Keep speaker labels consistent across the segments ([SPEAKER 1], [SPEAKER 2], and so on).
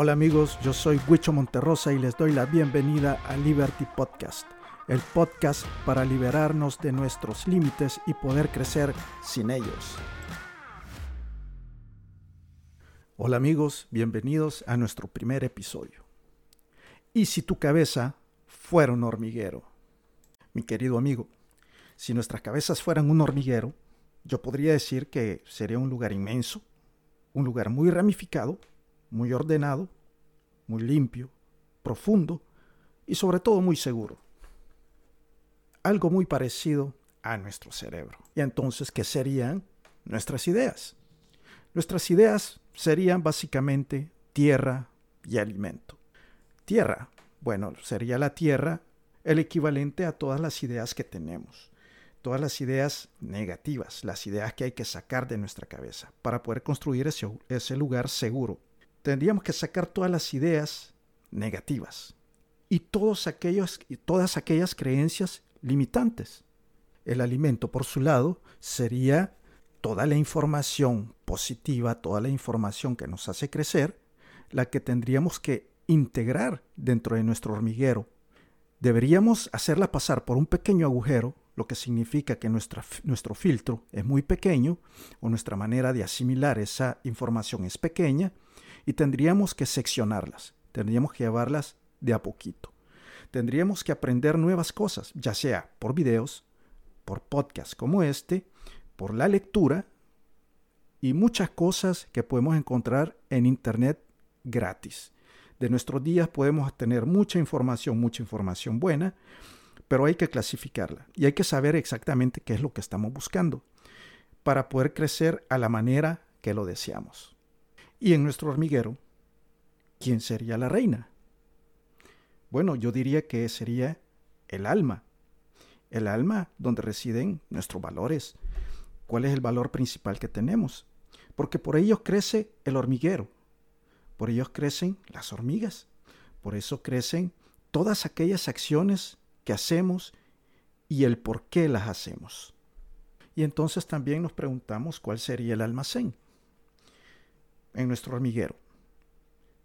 [SPEAKER 1] Hola amigos, yo soy Huicho Monterrosa y les doy la bienvenida a Liberty Podcast, el podcast para liberarnos de nuestros límites y poder crecer sin ellos. Hola amigos, bienvenidos a nuestro primer episodio. ¿Y si tu cabeza fuera un hormiguero? Mi querido amigo, si nuestras cabezas fueran un hormiguero, yo podría decir que sería un lugar inmenso, un lugar muy ramificado, muy ordenado, muy limpio, profundo y sobre todo muy seguro. Algo muy parecido a nuestro cerebro. Y entonces, ¿qué serían nuestras ideas? Nuestras ideas serían básicamente tierra y alimento. Tierra, bueno, sería la tierra el equivalente a todas las ideas que tenemos todas las ideas negativas, las ideas que hay que sacar de nuestra cabeza para poder construir ese, ese lugar seguro. Tendríamos que sacar todas las ideas negativas y todos aquellos, y todas aquellas creencias limitantes. El alimento, por su lado, sería toda la información positiva, toda la información que nos hace crecer, la que tendríamos que integrar dentro de nuestro hormiguero. Deberíamos hacerla pasar por un pequeño agujero lo que significa que nuestro filtro es muy pequeño o nuestra manera de asimilar esa información es pequeña y tendríamos que seccionarlas, tendríamos que llevarlas de a poquito. Tendríamos que aprender nuevas cosas, ya sea por videos, por podcasts como este, por la lectura y muchas cosas que podemos encontrar en Internet gratis. De nuestros días podemos tener mucha información, mucha información buena, pero hay que clasificarla y hay que saber exactamente qué es lo que estamos buscando para poder crecer a la manera que lo deseamos. Y en nuestro hormiguero, ¿quién sería la reina? Bueno, yo diría que sería el alma. El alma donde residen nuestros valores. ¿Cuál es el valor principal que tenemos? Porque por ellos crece el hormiguero. Por ellos crecen las hormigas. Por eso crecen todas aquellas acciones hacemos y el por qué las hacemos. Y entonces también nos preguntamos cuál sería el almacén en nuestro hormiguero.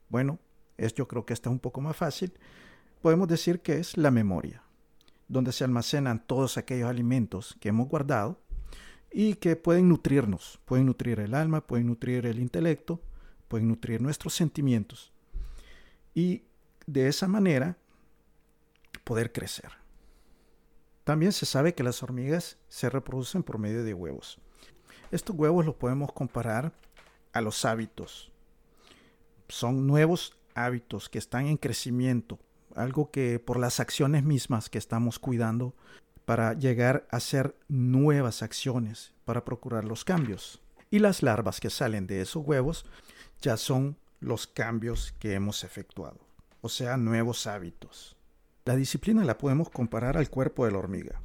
[SPEAKER 1] Bueno, es, yo creo que está un poco más fácil. Podemos decir que es la memoria, donde se almacenan todos aquellos alimentos que hemos guardado y que pueden nutrirnos, pueden nutrir el alma, pueden nutrir el intelecto, pueden nutrir nuestros sentimientos. Y de esa manera poder crecer. También se sabe que las hormigas se reproducen por medio de huevos. Estos huevos los podemos comparar a los hábitos. Son nuevos hábitos que están en crecimiento, algo que por las acciones mismas que estamos cuidando para llegar a hacer nuevas acciones, para procurar los cambios. Y las larvas que salen de esos huevos ya son los cambios que hemos efectuado, o sea, nuevos hábitos. La disciplina la podemos comparar al cuerpo de la hormiga.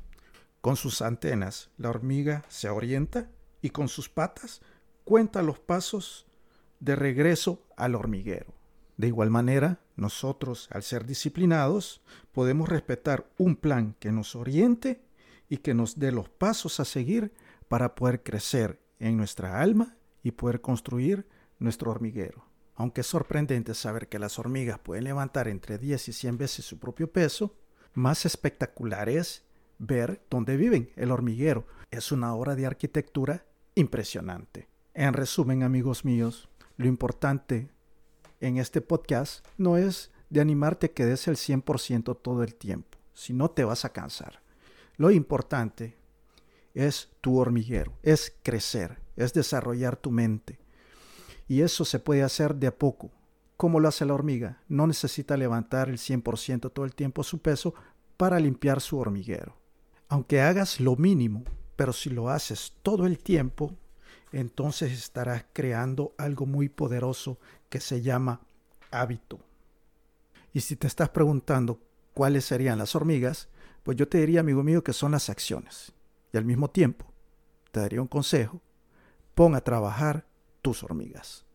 [SPEAKER 1] Con sus antenas, la hormiga se orienta y con sus patas cuenta los pasos de regreso al hormiguero. De igual manera, nosotros, al ser disciplinados, podemos respetar un plan que nos oriente y que nos dé los pasos a seguir para poder crecer en nuestra alma y poder construir nuestro hormiguero. Aunque es sorprendente saber que las hormigas pueden levantar entre 10 y 100 veces su propio peso, más espectacular es ver dónde viven, el hormiguero. Es una obra de arquitectura impresionante. En resumen, amigos míos, lo importante en este podcast no es de animarte a que des el 100% todo el tiempo, si no te vas a cansar. Lo importante es tu hormiguero, es crecer, es desarrollar tu mente, y eso se puede hacer de a poco. Como lo hace la hormiga, no necesita levantar el 100% todo el tiempo su peso para limpiar su hormiguero. Aunque hagas lo mínimo, pero si lo haces todo el tiempo, entonces estarás creando algo muy poderoso que se llama hábito. Y si te estás preguntando cuáles serían las hormigas, pues yo te diría, amigo mío, que son las acciones. Y al mismo tiempo, te daría un consejo, pon a trabajar tus hormigas.